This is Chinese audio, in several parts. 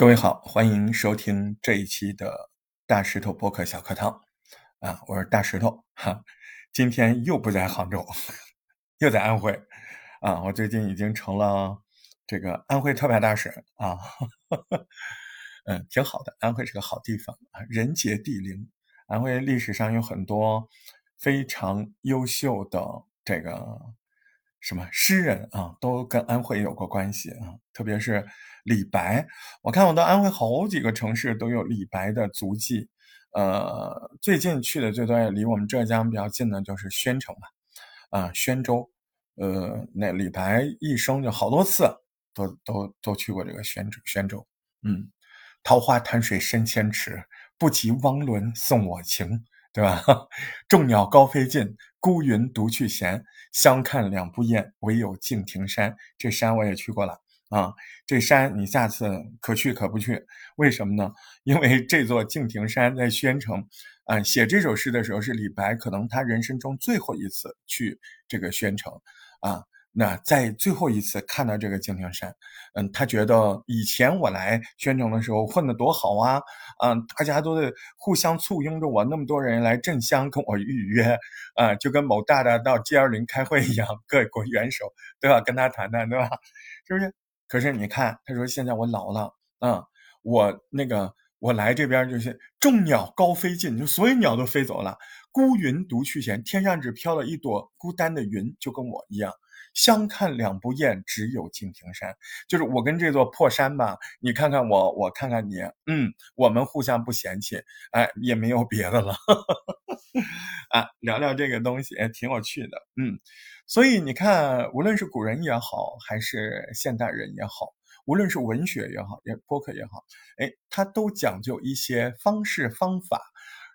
各位好，欢迎收听这一期的大石头播客小课堂啊，我是大石头哈，今天又不在杭州，又在安徽啊，我最近已经成了这个安徽特派大使啊，嗯，挺好的，安徽是个好地方啊，人杰地灵，安徽历史上有很多非常优秀的这个。什么诗人啊，都跟安徽有过关系啊，特别是李白。我看我到安徽好几个城市都有李白的足迹。呃，最近去的最多也离我们浙江比较近的就是宣城吧，啊，宣州。呃，那李白一生就好多次都都都去过这个宣州。宣州，嗯，桃花潭水深千尺，不及汪伦送我情。对吧？众鸟高飞尽，孤云独去闲。相看两不厌，唯有敬亭山。这山我也去过了啊！这山你下次可去可不去？为什么呢？因为这座敬亭山在宣城。啊，写这首诗的时候是李白，可能他人生中最后一次去这个宣城啊。那在最后一次看到这个敬亭山，嗯，他觉得以前我来宣城的时候混得多好啊，嗯，大家都在互相簇拥着我，那么多人来镇乡跟我预约，啊，就跟某大大到 G 二零开会一样，各国元首都要跟他谈谈，对吧？是不是？可是你看，他说现在我老了，嗯，我那个我来这边就是众鸟高飞尽，就所有鸟都飞走了，孤云独去闲，天上只飘了一朵孤单的云，就跟我一样。相看两不厌，只有敬亭山。就是我跟这座破山吧，你看看我，我看看你，嗯，我们互相不嫌弃，哎，也没有别的了，啊，聊聊这个东西，哎，挺有趣的，嗯。所以你看，无论是古人也好，还是现代人也好，无论是文学也好，也播客也好，哎，它都讲究一些方式方法，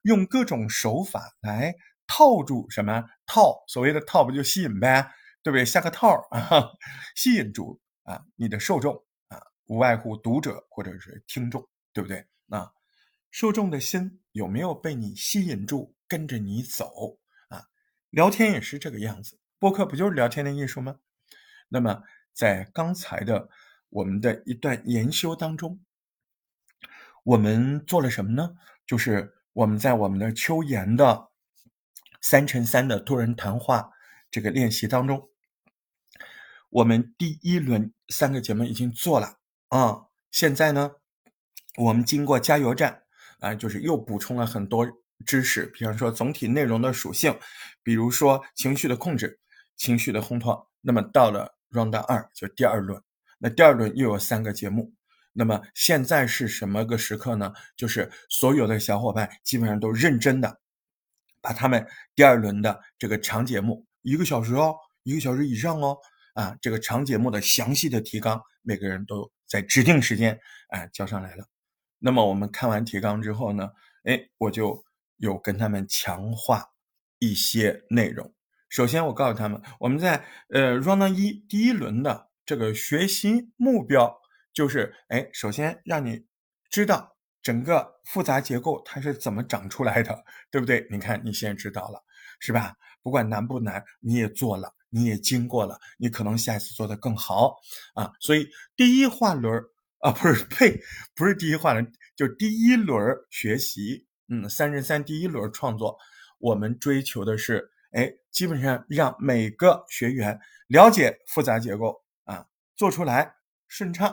用各种手法来套住什么？套所谓的套，不就吸引呗？对不对？下个套啊，吸引住啊，你的受众啊，无外乎读者或者是听众，对不对？啊，受众的心有没有被你吸引住，跟着你走啊？聊天也是这个样子，播客不就是聊天的艺术吗？那么在刚才的我们的一段研修当中，我们做了什么呢？就是我们在我们的秋言的三乘三的多人谈话这个练习当中。我们第一轮三个节目已经做了啊，现在呢，我们经过加油站啊，就是又补充了很多知识，比方说总体内容的属性，比如说情绪的控制、情绪的烘托。那么到了 round 二，就第二轮，那第二轮又有三个节目。那么现在是什么个时刻呢？就是所有的小伙伴基本上都认真的把他们第二轮的这个长节目，一个小时哦，一个小时以上哦。啊，这个长节目的详细的提纲，每个人都在指定时间哎交上来了。那么我们看完提纲之后呢，哎，我就有跟他们强化一些内容。首先，我告诉他们，我们在呃 round 一第一轮的这个学习目标就是，哎，首先让你知道整个复杂结构它是怎么长出来的，对不对？你看你现在知道了，是吧？不管难不难，你也做了。你也经过了，你可能下一次做得更好啊！所以第一话轮啊，不是呸，不是第一话轮，就第一轮学习，嗯，三十三第一轮创作，我们追求的是，哎，基本上让每个学员了解复杂结构啊，做出来顺畅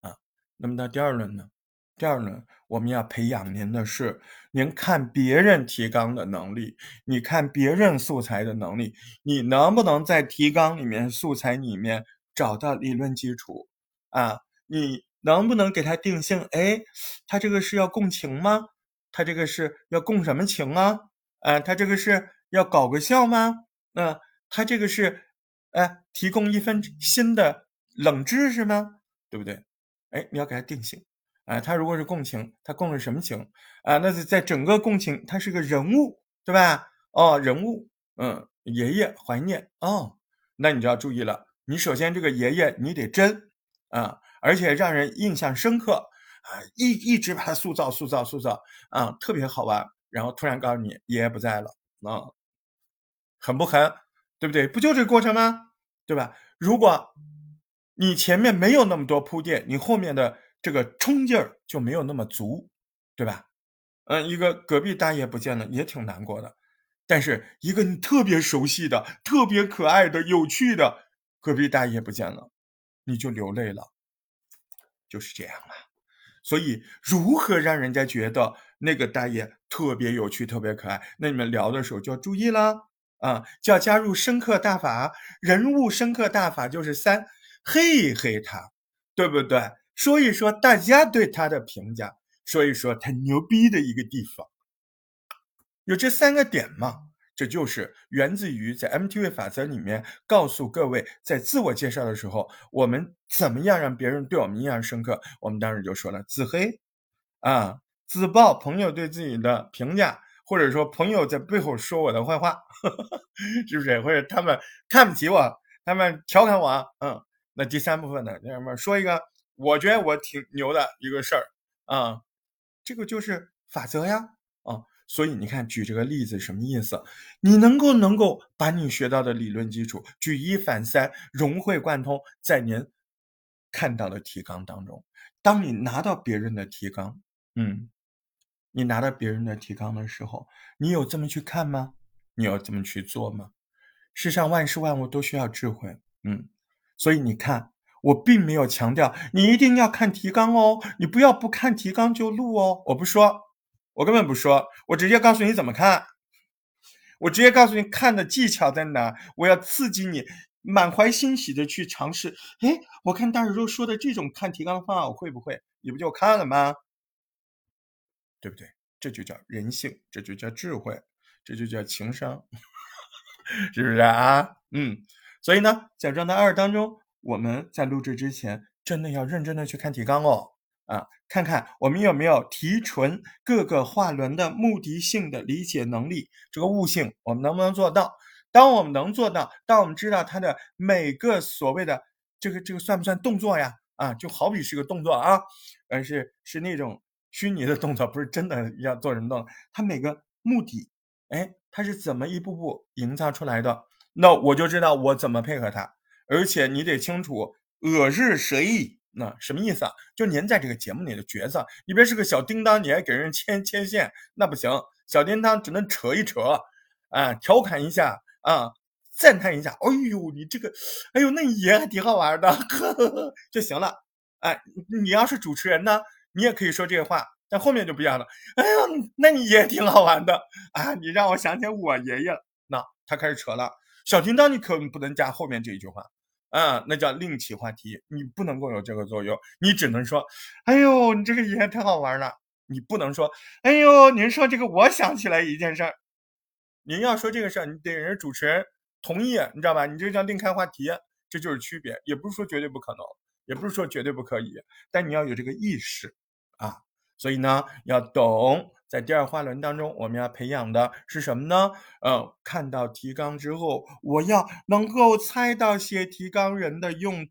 啊。那么到第二轮呢？第二呢我们要培养您的是，您看别人提纲的能力，你看别人素材的能力，你能不能在提纲里面、素材里面找到理论基础啊？你能不能给他定性？哎，他这个是要共情吗？他这个是要共什么情啊？啊，他这个是要搞个笑吗？嗯，他这个是，哎，提供一份新的冷知识吗？对不对？哎，你要给他定性。啊，他如果是共情，他共的是什么情啊？那是在整个共情，他是个人物，对吧？哦，人物，嗯，爷爷怀念哦，那你就要注意了。你首先这个爷爷你得真啊，而且让人印象深刻啊，一一直把他塑造、塑造、塑造啊，特别好玩。然后突然告诉你爷爷不在了啊，狠不狠？对不对？不就这个过程吗？对吧？如果你前面没有那么多铺垫，你后面的。这个冲劲儿就没有那么足，对吧？嗯，一个隔壁大爷不见了也挺难过的，但是一个你特别熟悉的、特别可爱的、有趣的隔壁大爷不见了，你就流泪了，就是这样啊。所以，如何让人家觉得那个大爷特别有趣、特别可爱？那你们聊的时候就要注意了啊，就要加入深刻大法。人物深刻大法就是三，黑一黑他，对不对？说一说大家对他的评价，说一说他牛逼的一个地方，有这三个点嘛？这就是源自于在 MTV 法则里面告诉各位，在自我介绍的时候，我们怎么样让别人对我们印象深刻？我们当时就说了自黑，啊，自曝朋友对自己的评价，或者说朋友在背后说我的坏话，是不是？或者他们看不起我，他们调侃我，嗯，那第三部分呢？那什么？说一个我觉得我挺牛的一个事儿啊，这个就是法则呀，啊。所以你看，举这个例子什么意思？你能够能够把你学到的理论基础举一反三，融会贯通在您看到的提纲当中。当你拿到别人的提纲，嗯，你拿到别人的提纲的时候，你有这么去看吗？你要这么去做吗？世上万事万物都需要智慧，嗯，所以你看，我并没有强调你一定要看提纲哦，你不要不看提纲就录哦，我不说。我根本不说，我直接告诉你怎么看，我直接告诉你看的技巧在哪。我要刺激你满怀欣喜的去尝试。哎，我看大肉说的这种看提纲的方法，我会不会？你不就看了吗？对不对？这就叫人性，这就叫智慧，这就叫情商，是不是啊？嗯。所以呢，在状态二当中，我们在录制之前，真的要认真的去看提纲哦。啊，看看我们有没有提纯各个画轮的目的性的理解能力，这个悟性我们能不能做到？当我们能做到，当我们知道它的每个所谓的这个这个算不算动作呀？啊，就好比是个动作啊，而是是那种虚拟的动作，不是真的要做什么动作。它每个目的，哎，它是怎么一步步营造出来的？那我就知道我怎么配合它，而且你得清楚我是谁。那什么意思啊？就您在这个节目里的角色，你别是个小叮当，你还给人牵牵线，那不行。小叮当只能扯一扯，啊，调侃一下啊，赞叹一下。哎呦，你这个，哎呦，那你爷还挺好玩的，呵呵呵就行了。哎，你要是主持人呢，你也可以说这个话，但后面就不一样了。哎呦，那你爷挺好玩的啊，你让我想起我爷爷了。那他开始扯了，小叮当，你可不能加后面这一句话。啊，那叫另起话题，你不能够有这个作用，你只能说，哎呦，你这个也太好玩了。你不能说，哎呦，您说这个，我想起来一件事儿。您要说这个事儿，你得人主持人同意，你知道吧？你这叫另开话题，这就是区别。也不是说绝对不可能，也不是说绝对不可以，但你要有这个意识啊。所以呢，要懂。在第二话轮当中，我们要培养的是什么呢？呃，看到提纲之后，我要能够猜到写提纲人的用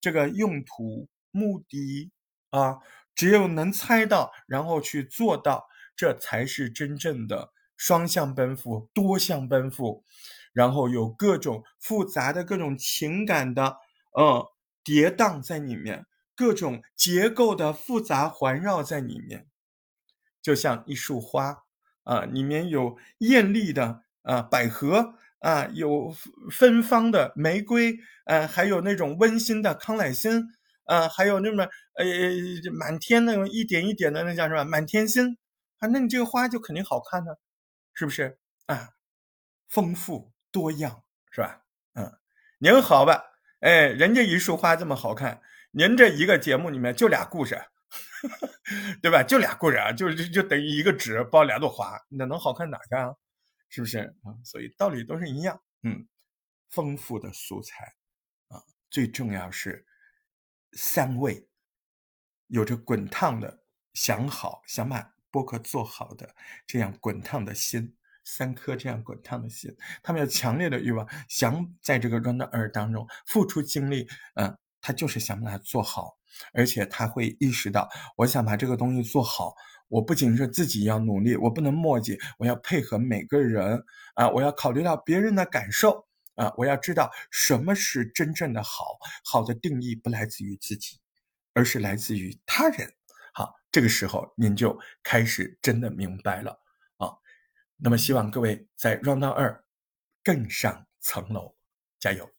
这个用途、目的啊。只有能猜到，然后去做到，这才是真正的双向奔赴、多项奔赴，然后有各种复杂的各种情感的呃跌宕在里面，各种结构的复杂环绕在里面。就像一束花啊，里面有艳丽的啊百合啊，有芬芳的玫瑰，呃，还有那种温馨的康乃馨啊，还有那么呃满天那种一点一点的那叫什么满天星啊，那你这个花就肯定好看呢，是不是啊？丰富多样是吧？嗯，您好吧？哎，人家一束花这么好看，您这一个节目里面就俩故事。对吧？就俩故人啊，就就就等于一个纸包两朵花，那能好看哪去啊？是不是啊？所以道理都是一样。嗯，丰富的素材啊，最重要是三位，有着滚烫的想好想把播客做好的这样滚烫的心，三颗这样滚烫的心，他们有强烈的欲望，想在这个 run 二当中付出精力，嗯，他就是想把它做好。而且他会意识到，我想把这个东西做好，我不仅是自己要努力，我不能墨迹，我要配合每个人啊，我要考虑到别人的感受啊，我要知道什么是真正的好，好的定义不来自于自己，而是来自于他人。好，这个时候您就开始真的明白了啊。那么希望各位在 Round 二更上层楼，加油！